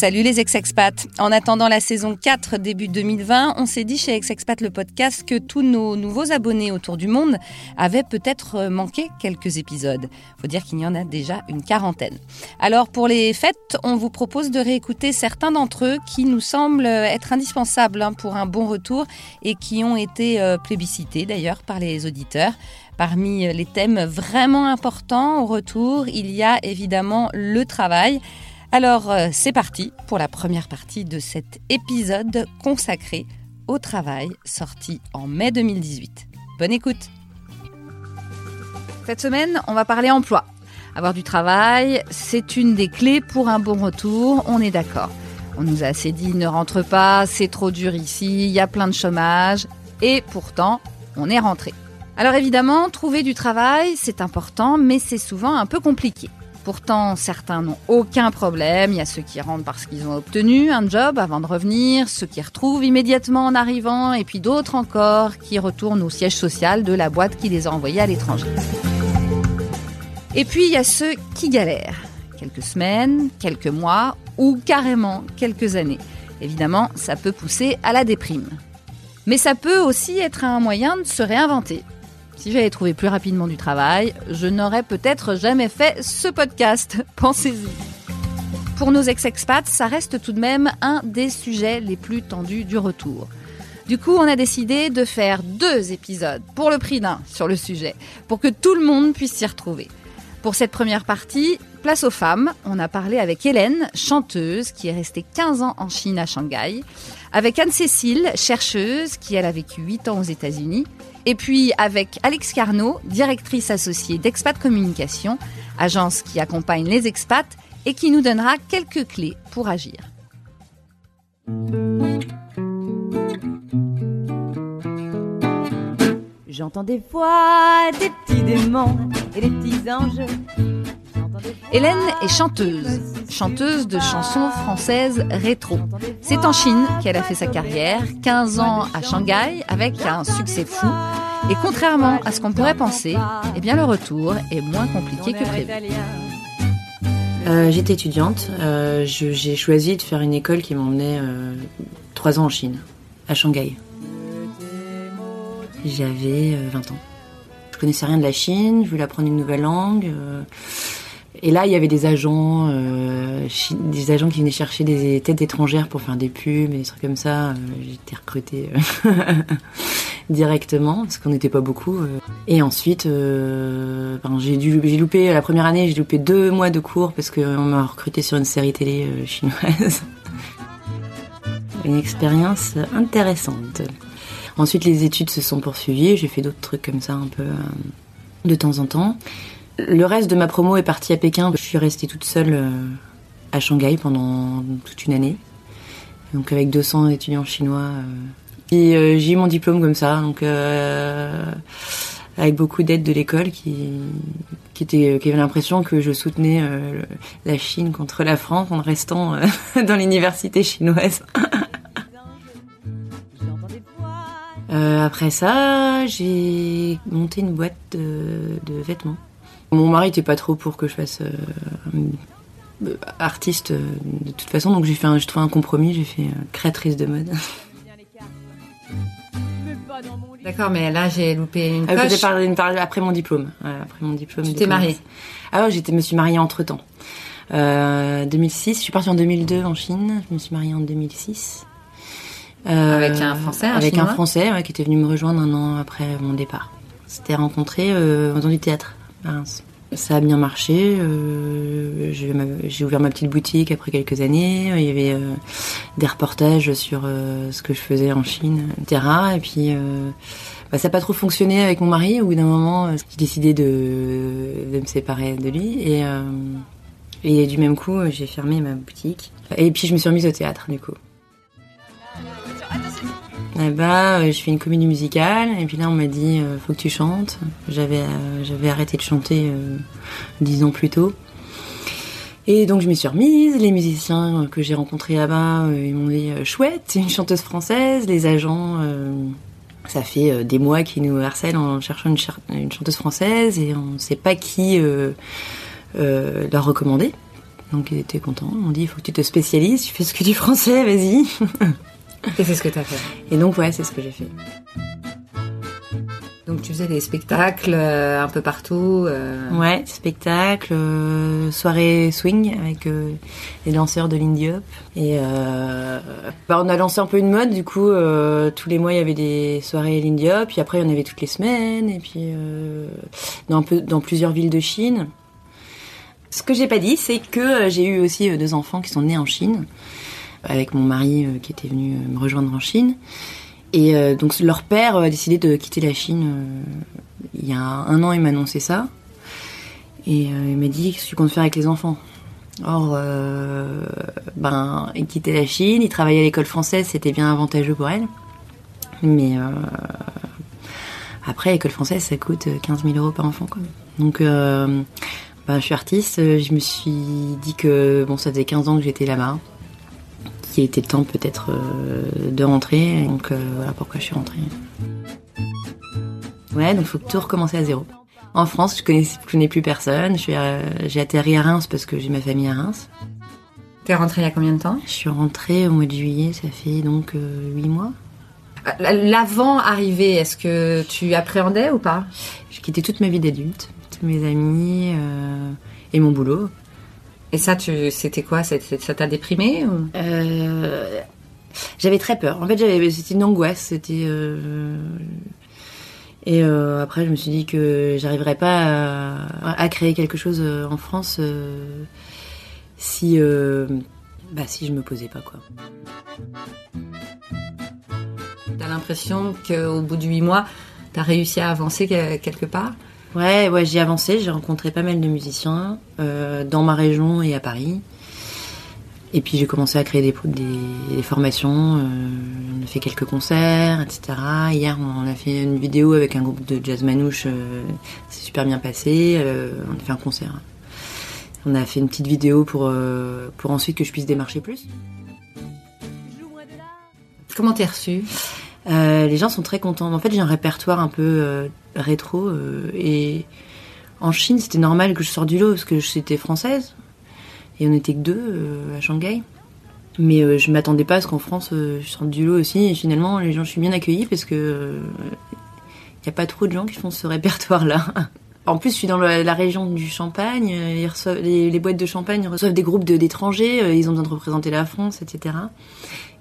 Salut les ex-expats. En attendant la saison 4 début 2020, on s'est dit chez Ex-Expat le podcast que tous nos nouveaux abonnés autour du monde avaient peut-être manqué quelques épisodes. Faut dire qu'il y en a déjà une quarantaine. Alors pour les fêtes, on vous propose de réécouter certains d'entre eux qui nous semblent être indispensables hein, pour un bon retour et qui ont été euh, plébiscités d'ailleurs par les auditeurs. Parmi les thèmes vraiment importants au retour, il y a évidemment le travail. Alors euh, c'est parti pour la première partie de cet épisode consacré au travail sorti en mai 2018. Bonne écoute Cette semaine, on va parler emploi. Avoir du travail, c'est une des clés pour un bon retour, on est d'accord. On nous a assez dit ne rentre pas, c'est trop dur ici, il y a plein de chômage, et pourtant, on est rentré. Alors évidemment, trouver du travail, c'est important, mais c'est souvent un peu compliqué. Pourtant, certains n'ont aucun problème. Il y a ceux qui rentrent parce qu'ils ont obtenu un job avant de revenir, ceux qui retrouvent immédiatement en arrivant, et puis d'autres encore qui retournent au siège social de la boîte qui les a envoyés à l'étranger. Et puis, il y a ceux qui galèrent. Quelques semaines, quelques mois ou carrément quelques années. Évidemment, ça peut pousser à la déprime. Mais ça peut aussi être un moyen de se réinventer. Si j'avais trouvé plus rapidement du travail, je n'aurais peut-être jamais fait ce podcast. Pensez-y. Pour nos ex-expats, ça reste tout de même un des sujets les plus tendus du retour. Du coup, on a décidé de faire deux épisodes pour le prix d'un sur le sujet, pour que tout le monde puisse s'y retrouver. Pour cette première partie, place aux femmes, on a parlé avec Hélène, chanteuse, qui est restée 15 ans en Chine à Shanghai, avec Anne-Cécile, chercheuse, qui elle a vécu 8 ans aux États-Unis, et puis avec Alex Carnot, directrice associée d'Expat Communication, agence qui accompagne les expats et qui nous donnera quelques clés pour agir. J'entends des voix, des petits démons et des petits anges. Hélène est chanteuse, chanteuse de chansons françaises rétro. C'est en Chine qu'elle a fait sa carrière, 15 ans à Shanghai avec un succès fou. Et contrairement à ce qu'on pourrait penser, eh bien le retour est moins compliqué que prévu. Euh, J'étais étudiante, euh, j'ai choisi de faire une école qui m'emmenait euh, trois ans en Chine, à Shanghai. J'avais 20 ans. Je connaissais rien de la Chine, je voulais apprendre une nouvelle langue. Et là, il y avait des agents, euh, des agents qui venaient chercher des têtes étrangères pour faire des pubs et des trucs comme ça. Euh, J'étais recrutée euh, directement parce qu'on n'était pas beaucoup. Et ensuite, ben, j'ai dû, j'ai loupé la première année, j'ai loupé deux mois de cours parce qu'on m'a recruté sur une série télé chinoise. une expérience intéressante. Ensuite, les études se sont poursuivies. J'ai fait d'autres trucs comme ça un peu de temps en temps. Le reste de ma promo est parti à Pékin. Je suis restée toute seule euh, à Shanghai pendant toute une année. Donc avec 200 étudiants chinois. Et euh, j'ai eu mon diplôme comme ça, donc euh, avec beaucoup d'aide de l'école qui, qui, était, qui avait l'impression que je soutenais la Chine contre la France en restant dans l'université chinoise. après ça, j'ai monté une boîte de vêtements. Mon mari était pas trop pour que je fasse euh, artiste euh, de toute façon, donc j'ai fait, j'ai trouvé un compromis, j'ai fait euh, créatrice de mode. D'accord, mais là j'ai loupé une ah, coche. Après mon diplôme. après mon diplôme. Tu t'es mariée Ah ouais, j'étais, me suis mariée entre temps. Euh, 2006, je suis partie en 2002 en Chine. Je me suis mariée en 2006. Euh, avec un Français, un Avec un Français ouais, qui était venu me rejoindre un an après mon départ. C'était rencontré euh, dans du théâtre. Ça a bien marché. Euh, j'ai ouvert ma petite boutique après quelques années. Il y avait euh, des reportages sur euh, ce que je faisais en Chine, etc. Et puis bah, ça n'a pas trop fonctionné avec mon mari. Au bout d'un moment, j'ai décidé de, me séparer de lui. Et du même coup, j'ai fermé ma boutique. Et puis je me suis remise au théâtre du coup. Eh ben, euh, je fais une comédie musicale et puis là on m'a dit euh, faut que tu chantes. J'avais euh, j'avais arrêté de chanter dix ans plus tôt. Et donc je me suis remise. Les musiciens que j'ai rencontrés là-bas, ils m'ont dit chouette, c'est une chanteuse française. Les agents, ça fait des mois qu'ils nous harcèlent en cherchant une, chanteuse française et on ne sait pas qui leur recommander. Donc ils étaient contents. Ils m'ont dit il faut que tu te spécialises, tu fais ce que du français, vas-y. Et c'est ce que tu as fait. Et donc ouais, c'est ce que j'ai fait. Donc tu faisais des spectacles euh, un peu partout. euh, Ouais, spectacle, euh, soirée swing avec euh, les danseurs de l'Indie Hop. Et bah, on a lancé un peu une mode, du coup, tous les mois il y avait des soirées l'Indie Hop, puis après il y en avait toutes les semaines, et puis dans, un peu, dans plusieurs villes de Chine. Ce que j'ai pas dit, c'est que j'ai eu aussi deux enfants qui sont nés en Chine, avec mon mari euh, qui était venu euh, me rejoindre en Chine. Et euh, donc leur père a décidé de quitter la Chine il y a un an, il m'a annoncé ça. Et il m'a dit qu'est-ce que tu comptes faire avec les enfants? Or, ben, il quittait la Chine, il travaillait à l'école française, c'était bien avantageux pour elle. Mais après, l'école française, ça coûte 15 000 euros par enfant. Quoi. Donc, ben, je suis artiste, je me suis dit que bon, ça faisait 15 ans que j'étais là-bas, qu'il était temps peut-être euh, de rentrer, donc euh, voilà pourquoi je suis rentrée. Ouais, donc il faut tout recommencer à zéro. En France, je connais, je connais plus personne. Je suis, euh, j'ai atterri à Reims parce que j'ai ma famille à Reims. T'es rentrée il y a combien de temps? Je suis rentrée au mois de juillet, ça fait donc euh, huit mois. L'avant arrivé, est-ce que tu appréhendais ou pas? J'ai quitté toute ma vie d'adulte, tous mes amis euh, et mon boulot. Et ça, tu, c'était quoi? Ça t'a déprimé ou... Euh, j'avais très peur. En fait, c'était une angoisse. C'était euh, et euh, après, je me suis dit que j'arriverais pas à, à créer quelque chose en France si bah si je me posais pas quoi. T'as l'impression qu'au bout de huit mois, t'as réussi à avancer que- quelque part? Ouais, ouais, j'ai avancé. J'ai rencontré pas mal de musiciens euh, dans ma région et à Paris. Et puis j'ai commencé à créer des, des, des formations. euh, on a fait quelques concerts, etc. Hier, on a fait une vidéo avec un groupe de jazz manouche. euh, c'est super bien passé. on a fait un concert. On a fait une petite vidéo pour pour ensuite que je puisse démarcher plus. Comment t'es reçue? Euh, les gens sont très contents. En fait, j'ai un répertoire un peu euh, rétro euh, et en Chine, c'était normal que je sorte du lot parce que j'étais française et on était que deux euh, à Shanghai. Mais euh, je m'attendais pas à ce qu'en France, je sorte du lot aussi. Et finalement, les gens, je suis bien accueillie parce que il y a pas trop de gens qui font ce répertoire-là. En plus, je suis dans la, la région du Champagne. les, boîtes de champagne reçoivent des groupes d'étrangers. ils ont besoin de représenter la France, etc.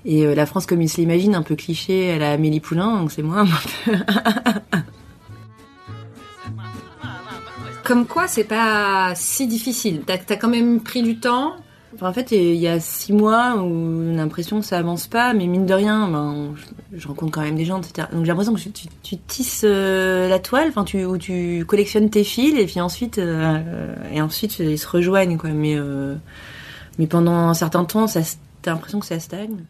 Et la France, comme ils se l'imaginent, un peu cliché, elle a Amélie Poulain, donc c'est moi. Comme quoi, c'est pas si difficile. T'as as quand même pris du temps. En fait, il y a six mois où l'impression que ça avance pas, mais mine de rien, ben, je, rencontre quand même des gens, etc. Donc j'ai l'impression que tu, tisses euh, la toile, enfin, tu, ou tu collectionnes tes fils, et puis ensuite, euh, et ensuite ils se rejoignent, quoi. Mais, euh, mais pendant un certain temps, t'as l'impression que ça stagne.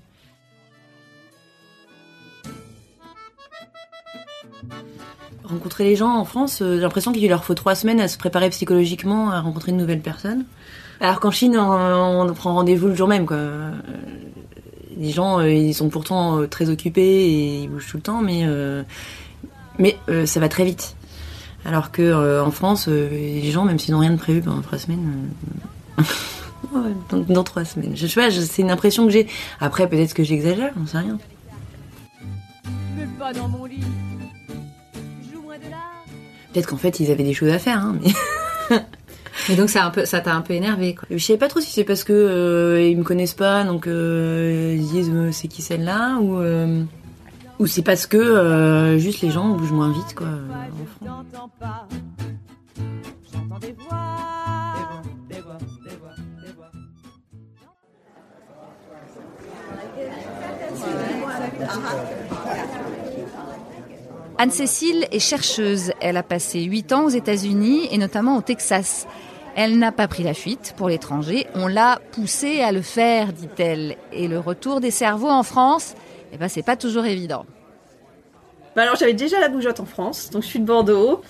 Rencontrer les gens en France, euh, j'ai l'impression qu'il leur faut trois semaines à se préparer psychologiquement à rencontrer une nouvelle personne. Alors qu'en Chine, on, prend rendez-vous le jour même, quoi. Euh, Les gens, euh, ils sont pourtant très occupés et ils bougent tout le temps, mais mais ça va très vite. Alors que euh, en France, les gens, même s'ils n'ont rien de prévu pendant trois semaines, dans, trois semaines. Je, sais pas, c'est une impression que j'ai. Après, peut-être que j'exagère, on sait rien. Pas dans mon lit. Peut-être qu'en fait, ils avaient des choses à faire, hein, mais. Et donc ça a un peu, ça t'a un peu énervé, quoi. Je savais pas trop si c'est parce que euh, ils me connaissent pas, donc euh, ils disent euh, c'est qui celle-là, ou euh, ou c'est parce que euh, juste les gens bougent moins vite, quoi. en Anne-Cécile est chercheuse. Elle a passé 8 ans aux États-Unis et notamment au Texas. Elle n'a pas pris la fuite pour l'étranger. On l'a poussée à le faire, dit-elle. Et le retour des cerveaux en France, eh ben, c'est pas toujours évident. Bah alors j'avais déjà la bougeotte en France, donc je suis de Bordeaux.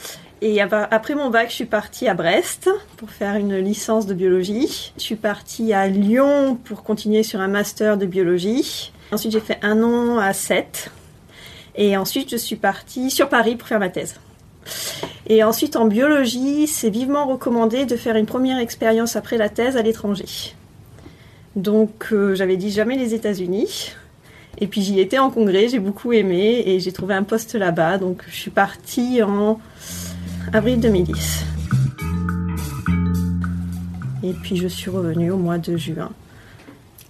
Et après mon bac, je suis partie à Brest pour faire une licence de biologie. Je suis partie à Lyon pour continuer sur un master de biologie. Ensuite, j'ai fait un an à Sète. Et ensuite, je suis partie sur Paris pour faire ma thèse. Et ensuite, en biologie, c'est vivement recommandé de faire une première expérience après la thèse à l'étranger. Donc, euh, j'avais dit jamais les États-Unis. Et puis, j'y étais en congrès, j'ai beaucoup aimé et j'ai trouvé un poste là-bas. Donc, je suis partie en avril 2010. Et puis, je suis revenue au mois de juin.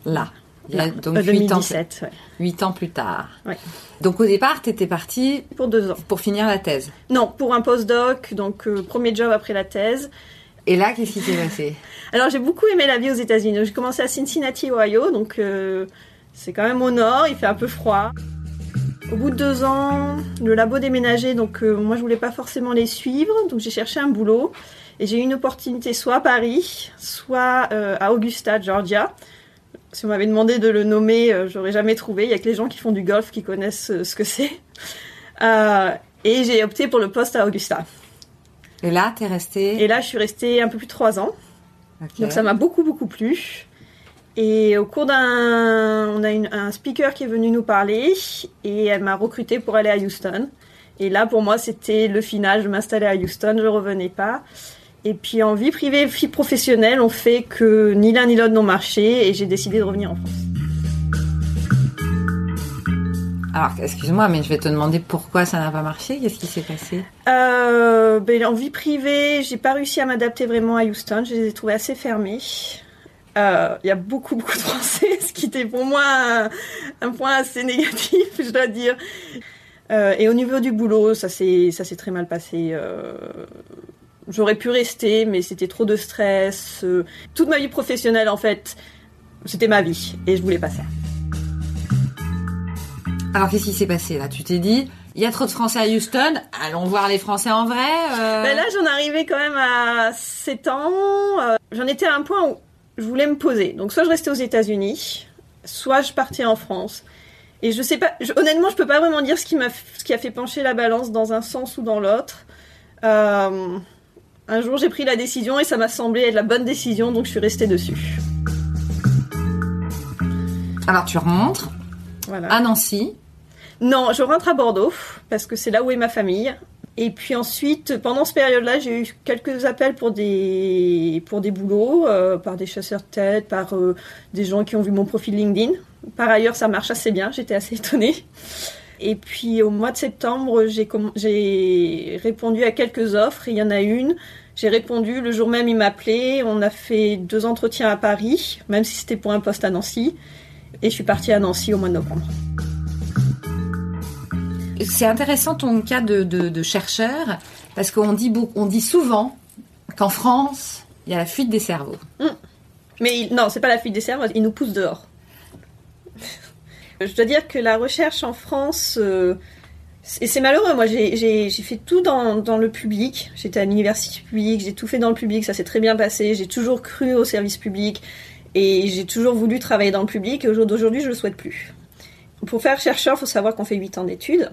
Là. Il y a Là. donc Euh, 8 ans, 2017, ouais. huit ans plus tard. Ouais. Donc au départ, tu étais partie Pour deux ans. pour finir la thèse. Non, pour un postdoc, donc euh, premier job après la thèse. Et là, qu'est-ce qui s'est passé? Alors j'ai beaucoup aimé la vie aux États-Unis. J'ai commencé à Cincinnati, Ohio, donc euh, c'est quand même au nord, il fait un peu froid. Au bout de deux ans, le labo déménageait, donc euh, moi je voulais pas forcément les suivre, donc j'ai cherché un boulot et j'ai eu une opportunité soit à Paris, soit euh, à Augusta, Georgia. Si on m'avait demandé de le nommer, euh, j'aurais jamais trouvé. Il y a que les gens qui font du golf qui connaissent euh, ce que c'est. Euh, et j'ai opté pour le poste à Augusta. Et là, t'es restée. Et là, je suis restée un peu plus de trois ans. Donc ça m'a beaucoup beaucoup plu. Et au cours d'un, on a une- un speaker qui est venu nous parler et elle m'a recruté pour aller à Houston. Et là pour moi c'était le final, je m'installais à Houston, je revenais pas. Et puis en vie privée, vie professionnelle, on fait que ni l'un ni l'autre n'ont marché et j'ai décidé de revenir en France. Alors, excuse-moi, mais je vais te demander pourquoi ça n'a pas marché. Qu'est-ce qui s'est passé? Euh, ben, en vie privée, j'ai pas réussi à m'adapter vraiment à Houston. Je les ai trouvés assez fermés. Euh, Il y a beaucoup, beaucoup de Français, ce qui était pour moi un, un point assez négatif, je dois dire. Euh, et au niveau du boulot, ça s'est très mal passé. J'aurais pu rester, mais c'était trop de stress. Euh, toute ma vie professionnelle, en fait, c'était ma vie, et je voulais pas ça. Alors, qu'est-ce qui s'est passé là? Tu t'es dit, il y a trop de Français à Houston, allons voir les Français en vrai. euh? Ben là, j'en arrivais quand même à 7 ans. Euh, j'en étais à un point où je voulais me poser. Donc, soit je restais aux États-Unis, soit je partais en France. Et je sais pas, je- honnêtement, je peux pas vraiment dire ce qui m'a, ce qui a fait pencher la balance dans un sens ou dans l'autre. Euh, un jour, j'ai pris la décision et ça m'a semblé être la bonne décision, donc je suis restée dessus. Alors, tu remontes Voilà. à Nancy. Non, je rentre à Bordeaux parce que c'est là où est ma famille. Et puis ensuite, pendant cette période-là, j'ai eu quelques appels pour des pour des boulots, euh, par des chasseurs de tête, par euh, des gens qui ont vu mon profil LinkedIn. Par ailleurs, ça marche assez bien. J'étais assez étonnée. Et puis au mois de septembre, j'ai répondu à quelques offres. Il y en a une. J'ai répondu le jour même, il m'appelait. On a fait deux entretiens à Paris, même si c'était pour un poste à Nancy. Et je suis partie à Nancy au mois de novembre. C'est intéressant ton cas de, de, de chercheur, parce qu'on dit, beaucoup, on dit souvent qu'en France, il y a la fuite des cerveaux. Mais il- non, c'est pas la fuite des cerveaux, ils nous poussent dehors. Je dois dire que la recherche en France, euh, c'est malheureux. Moi, j'ai- fait tout dans, le public. J'étais à l'université publique, j'ai tout fait dans le public, ça s'est très bien passé. J'ai toujours cru au service public et j'ai toujours voulu travailler dans le public. Et au jour d'aujourd'hui, je le souhaite plus. Pour faire chercheur, il faut savoir qu'on fait 8 ans d'études.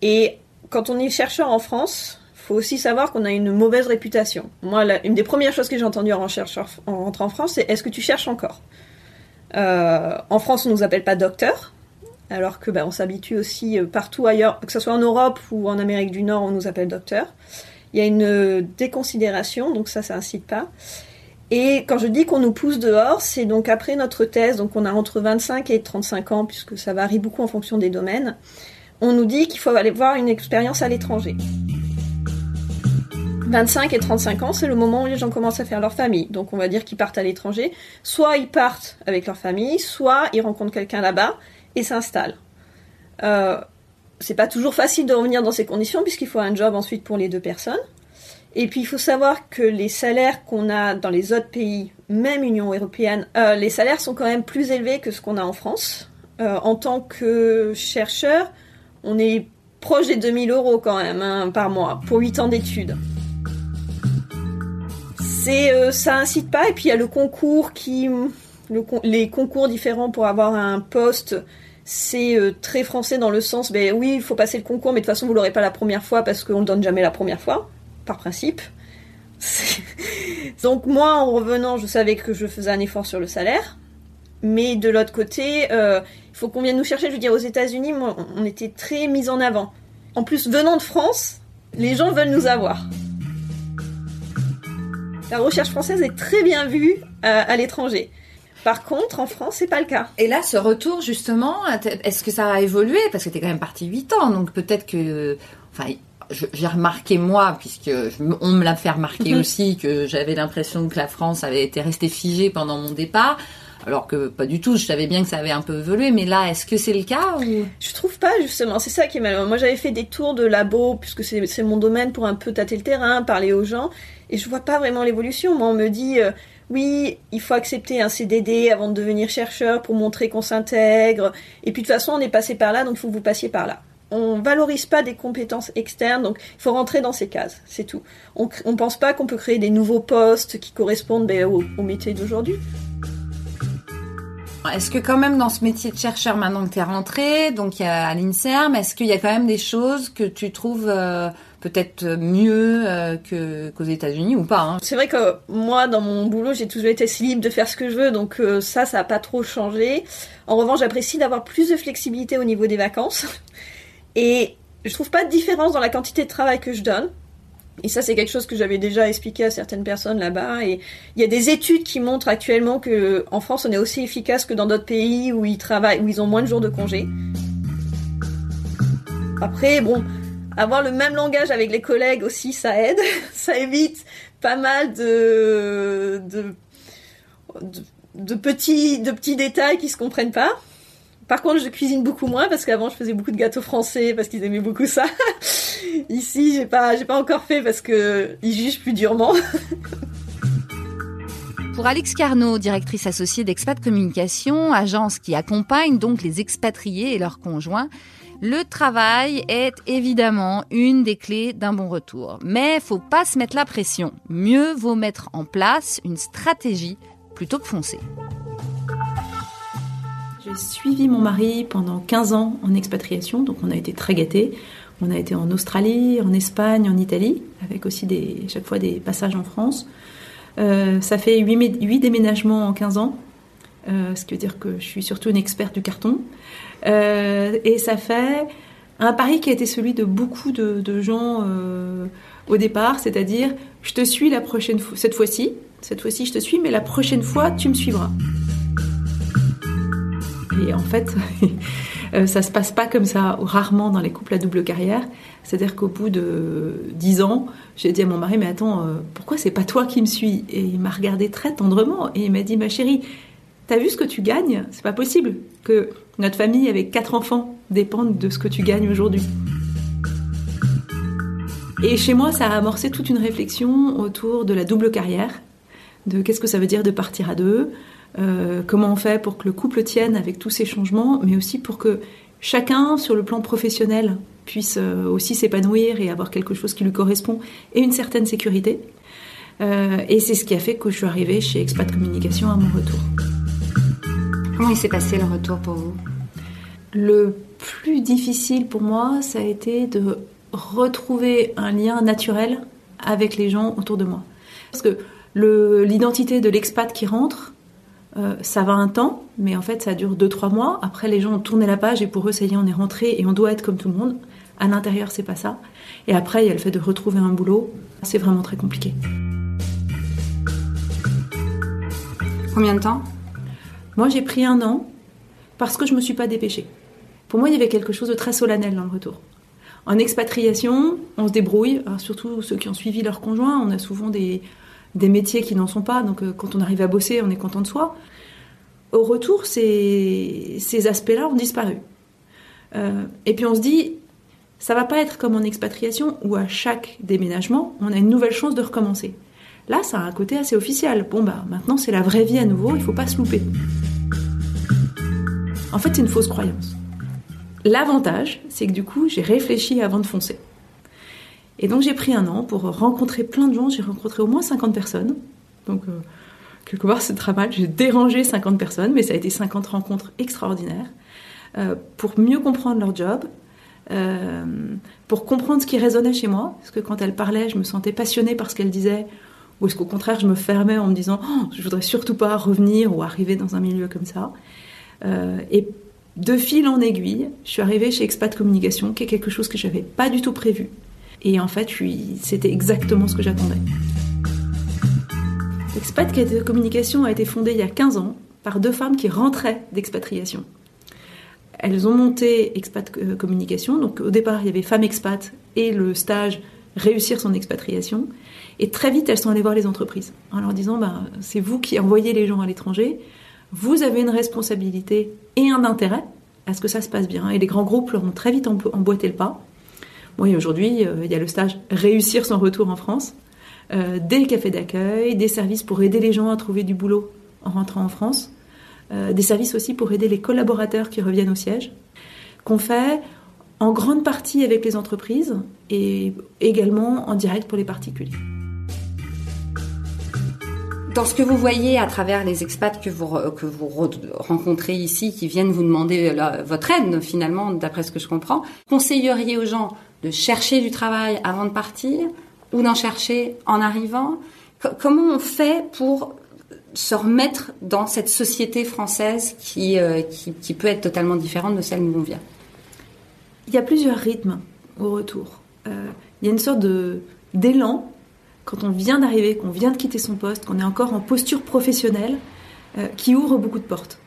Et quand on est chercheur en France, faut aussi savoir qu'on a une mauvaise réputation. Moi, une des premières choses que j'ai entendues en, chercheur, en rentrant en France, c'est est-ce que tu cherches encore? Euh, En France, on nous appelle pas docteur, alors que ben, on s'habitue aussi euh, partout ailleurs, que ce soit en Europe ou en Amérique du Nord, on nous appelle docteur. Il y a une euh, déconsidération, donc ça, ça incite pas. Et quand je dis qu'on nous pousse dehors, c'est donc après notre thèse, donc on a entre 25 et 35 ans, puisque ça varie beaucoup en fonction des domaines, on nous dit qu'il faut aller voir une expérience à l'étranger. 25 et 35 ans, c'est le moment où les gens commencent à faire leur famille. Donc on va dire qu'ils partent à l'étranger. Soit ils partent avec leur famille, soit ils rencontrent quelqu'un là-bas et s'installent. Euh, c'est pas toujours facile de revenir dans ces conditions puisqu'il faut un job ensuite pour les deux personnes. Et puis il faut savoir que les salaires qu'on a dans les autres pays, même Union européenne, euh, les salaires sont quand même plus élevés que ce qu'on a en France. Euh, en tant que chercheur, on est proche des 2000 euros quand même hein, par mois pour 8 ans d'études. C'est, euh, ça incite pas. Et puis il y a le concours qui, les concours différents pour avoir un poste, c'est euh, très français dans le sens, ben oui, il faut passer le concours, mais de toute façon vous l'aurez pas la première fois parce qu'on le donne jamais la première fois, par principe. Donc moi, en revenant, je savais que je faisais un effort sur le salaire. Mais de l'autre côté, euh, il faut qu'on vienne nous chercher. Je veux dire, aux États-Unis, on était très mis en avant. En plus, venant de France, les gens veulent nous avoir. La recherche française est très bien vue euh, à l'étranger. Par contre, en France, c'est pas le cas. Et là, ce retour, justement, est-ce que ça a évolué? Parce que t'es quand même parti 8 ans, donc peut-être que... Enfin, j'ai remarqué moi, puisque je- on me l'a fait remarquer Mhm. aussi, que j'avais l'impression que la France avait été restée figée pendant mon départ, alors que pas du tout, je savais bien que ça avait un peu évolué, mais là, est-ce que c'est le cas ou... Je trouve pas justement, c'est ça qui est malheureux. Moi j'avais fait des tours de labo, puisque c'est c'est mon domaine pour un peu tâter le terrain, parler aux gens, et je vois pas vraiment l'évolution. Moi on me dit, euh, oui, il faut accepter un CDD avant de devenir chercheur pour montrer qu'on s'intègre, et puis de toute façon on est passé par là, donc il faut que vous passiez par là. On valorise pas des compétences externes, donc il faut rentrer dans ces cases, c'est tout. On, on pense pas qu'on peut créer des nouveaux postes qui correspondent ben, au, métier d'aujourd'hui. Est-ce que quand même dans ce métier de chercheur, maintenant que tu es rentré, donc à l'INSERM, est-ce qu'il y a quand même des choses que tu trouves euh, peut-être mieux euh, que, qu'aux États-Unis ou pas hein C'est vrai que moi, dans mon boulot, j'ai toujours été assez libre de faire ce que je veux, donc euh, ça, ça n'a pas trop changé. En revanche, j'apprécie d'avoir plus de flexibilité au niveau des vacances. Et je trouve pas de différence dans la quantité de travail que je donne. Et ça, c'est quelque chose que j'avais déjà expliqué à certaines personnes là-bas. Et il y a des études qui montrent actuellement que en France, on est aussi efficace que dans d'autres pays où ils travaillent, où ils ont moins de jours de congé. Après, bon, avoir le même langage avec les collègues aussi, ça aide. ça évite pas mal de, de, petits, de petits détails qui se comprennent pas. Par contre, je cuisine beaucoup moins parce qu'avant je faisais beaucoup de gâteaux français parce qu'ils aimaient beaucoup ça. Ici, j'ai pas, pas encore fait parce que ils jugent plus durement. Pour Alix Carnot, directrice associée d'Expat Communication, agence qui accompagne donc les expatriés et leurs conjoints, le travail est évidemment une des clés d'un bon retour. Mais faut pas se mettre la pression. Mieux vaut mettre en place une stratégie plutôt que foncer. J'ai suivi mon mari pendant 15 ans en expatriation, donc on a été très gâtés. On a été en Australie, en Espagne, en Italie, avec aussi chaque fois des passages en France. Euh, ça fait 8, 8 déménagements en 15 ans, euh, ce qui veut dire que je suis surtout une experte du carton. Euh, et ça fait un pari qui a été celui de beaucoup de, gens euh, au départ, c'est-à-dire je te suis la prochaine fois, cette fois-ci, cette fois-ci je te suis, mais la prochaine fois tu me suivras. Et en fait, euh, ça se passe pas comme ça, rarement dans les couples à double carrière. C'est-à-dire qu'au bout de dix ans, j'ai dit à mon mari, mais attends, pourquoi c'est pas toi qui me suis? Et il m'a regardé très tendrement et il m'a dit, ma chérie, t'as vu ce que tu gagnes? C'est pas possible que notre famille avec quatre enfants dépende de ce que tu gagnes aujourd'hui. Et chez moi, ça a amorcé toute une réflexion autour de la double carrière, de qu'est-ce que ça veut dire de partir à deux, euh, comment on fait pour que le couple tienne avec tous ces changements, mais aussi pour que chacun, sur le plan professionnel, puisse euh, aussi s'épanouir et avoir quelque chose qui lui correspond et une certaine sécurité. Euh, et c'est ce qui a fait que je suis arrivée chez Expat Communication à mon retour. Comment il s'est passé le retour pour vous? Le plus difficile pour moi, ça a été de retrouver un lien naturel avec les gens autour de moi. Parce que l'identité de l'expat qui rentre, euh, ça va un temps, mais en fait ça dure 2-3 mois. Après les gens ont tourné la page et pour eux ça y est, on est rentré et on doit être comme tout le monde. À l'intérieur c'est pas ça. Et après il y a le fait de retrouver un boulot. C'est vraiment très compliqué. Combien de temps? Moi, j'ai pris un an parce que je me suis pas dépêchée. Pour moi, il y avait quelque chose de très solennel dans le retour. En expatriation, on se débrouille, alors surtout ceux qui ont suivi leur conjoint, on a souvent des, des métiers qui n'en sont pas, donc euh, quand on arrive à bosser, on est content de soi. Au retour, ces, ces aspects-là ont disparu. Euh, et puis on se dit, ça va pas être comme en expatriation où à chaque déménagement, on a une nouvelle chance de recommencer. Là, ça a un côté assez officiel. Bon, bah, maintenant, c'est la vraie vie à nouveau, il faut pas se louper. En fait, c'est une fausse croyance. L'avantage, c'est que du coup, j'ai réfléchi avant de foncer. Et donc, j'ai pris un an pour rencontrer plein de gens. J'ai rencontré au moins 50 personnes. Donc, euh, quelque part, c'est très mal. J'ai dérangé 50 personnes, mais ça a été 50 rencontres extraordinaires euh, pour mieux comprendre leur job, euh, pour comprendre ce qui résonnait chez moi. Parce que quand elle parlait, je me sentais passionnée par ce qu'elle disait. Ou est-ce qu'au contraire, je me fermais en me disant oh, je voudrais surtout pas revenir ou arriver dans un milieu comme ça. Euh, et de fil en aiguille, je suis arrivée chez Expat Communication, qui est quelque chose que j'avais pas du tout prévu. Et en fait, c'était exactement ce que j'attendais. Expat Communication a été fondée il y a 15 ans par deux femmes qui rentraient d'expatriation. Elles ont monté Expat euh, Communication. Donc au départ, il y avait Femmes Expat et le stage Réussir son expatriation. Et très vite, elles sont allées voir les entreprises en leur disant bah, c'est vous qui envoyez les gens à l'étranger, vous avez une responsabilité et un intérêt à ce que ça se passe bien. Et les grands groupes leur ont très vite emboîté le pas. Aujourd'hui, euh, il y a le stage Réussir son retour en France, euh, des cafés d'accueil, des services pour aider les gens à trouver du boulot en rentrant en France. Euh, des services aussi pour aider les collaborateurs qui reviennent au siège, qu'on fait en grande partie avec les entreprises et également en direct pour les particuliers. Dans ce que vous voyez à travers les expats que vous, que vous rencontrez ici, qui viennent vous demander votre aide finalement, d'après ce que je comprends, conseilleriez aux gens de chercher du travail avant de partir ou d'en chercher en arrivant? Comment on fait pour se remettre dans cette société française euh, qui, qui, peut être totalement différente de celle où on vient? Il y a plusieurs rythmes au retour. Euh, il y a une sorte d'élan quand on vient d'arriver, qu'on vient de quitter son poste, qu'on est encore en posture professionnelle, euh, qui ouvre beaucoup de portes.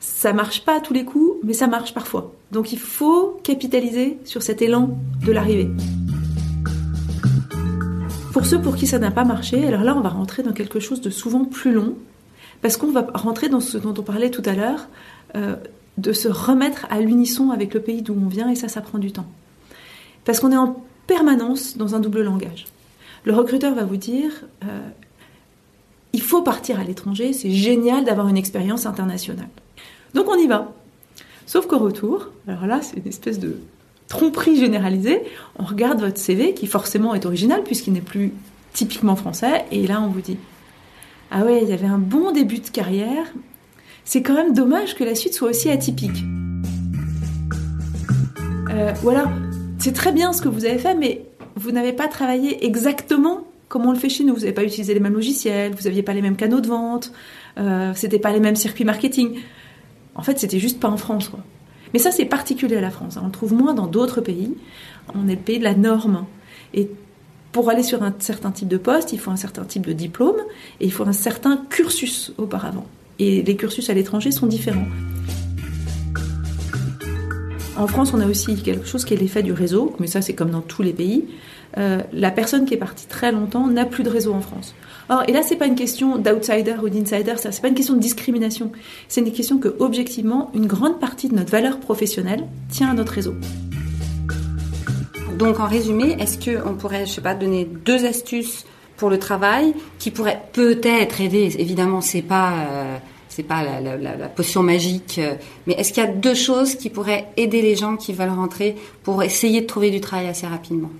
Ça marche pas à tous les coups, mais ça marche parfois. Donc il faut capitaliser sur cet élan de l'arrivée. Pour ceux pour qui ça n'a pas marché, alors là, on va rentrer dans quelque chose de souvent plus long, parce qu'on va rentrer dans ce dont on parlait tout à l'heure, euh, de se remettre à l'unisson avec le pays d'où on vient, et ça, ça prend du temps. Parce qu'on est en permanence dans un double langage. Le recruteur va vous dire, euh, il faut partir à l'étranger, c'est génial d'avoir une expérience internationale. Donc on y va. Sauf qu'au retour, alors là, c'est une espèce de tromperie généralisée, on regarde votre CV qui forcément est original puisqu'il n'est plus typiquement français et là on vous dit ah ouais il y avait un bon début de carrière c'est quand même dommage que la suite soit aussi atypique euh, ou alors c'est très bien ce que vous avez fait mais vous n'avez pas travaillé exactement comme on le fait chez nous vous n'avez pas utilisé les mêmes logiciels vous n'aviez pas les mêmes canaux de vente euh, c'était pas les mêmes circuits marketing en fait c'était juste pas en France mais ça, c'est particulier à la France. On le trouve moins dans d'autres pays. On est le pays de la norme. Et pour aller sur un certain type de poste, il faut un certain type de diplôme et il faut un certain cursus auparavant. Et les cursus à l'étranger sont différents. En France, on a aussi quelque chose qui est l'effet du réseau, mais ça c'est comme dans tous les pays. Euh, la personne qui est partie très longtemps n'a plus de réseau en France. Or, et là, c'est pas une question d'outsider ou d'insider, c'est pas une question de discrimination. C'est une question que, objectivement, une grande partie de notre valeur professionnelle tient à notre réseau. Donc, en résumé, est-ce qu'on pourrait, je sais pas, donner deux astuces pour le travail qui pourraient peut-être aider? Évidemment, c'est pas. Euh, c'est pas la, la, potion magique, euh, mais est-ce qu'il y a deux choses qui pourraient aider les gens qui veulent rentrer pour essayer de trouver du travail assez rapidement?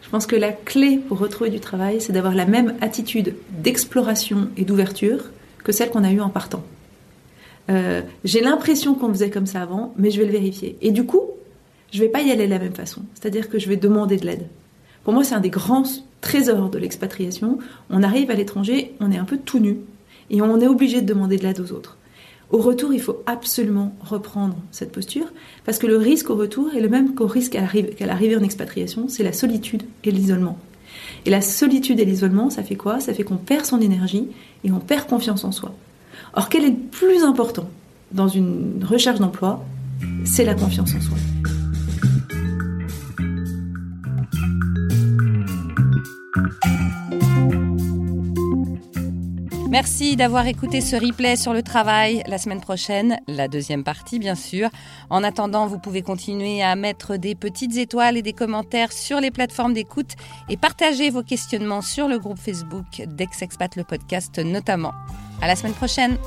Je pense que la clé pour retrouver du travail, c'est d'avoir la même attitude d'exploration et d'ouverture que celle qu'on a eue en partant. Euh, j'ai l'impression qu'on faisait comme ça avant, mais je vais le vérifier. Et du coup, je vais pas y aller de la même façon. C'est-à-dire que je vais demander de l'aide. Pour moi, c'est un des grands trésors de l'expatriation. On arrive à l'étranger, on est un peu tout nu, et on est obligé de demander de l'aide aux autres. Au retour, il faut absolument reprendre cette posture, parce que le risque au retour est le même qu'au risque qu'à l'arrivée en expatriation, c'est la solitude et l'isolement. Et la solitude et l'isolement, ça fait quoi? Ça fait qu'on perd son énergie et on perd confiance en soi. Or, quel est le plus important dans une recherche d'emploi? C'est la confiance en soi. Merci d'avoir écouté ce replay sur le travail la semaine prochaine, la deuxième partie bien sûr. En attendant, vous pouvez continuer à mettre des petites étoiles et des commentaires sur les plateformes d'écoute et partager vos questionnements sur le groupe Facebook d'Ex-Expat le podcast notamment. À la semaine prochaine.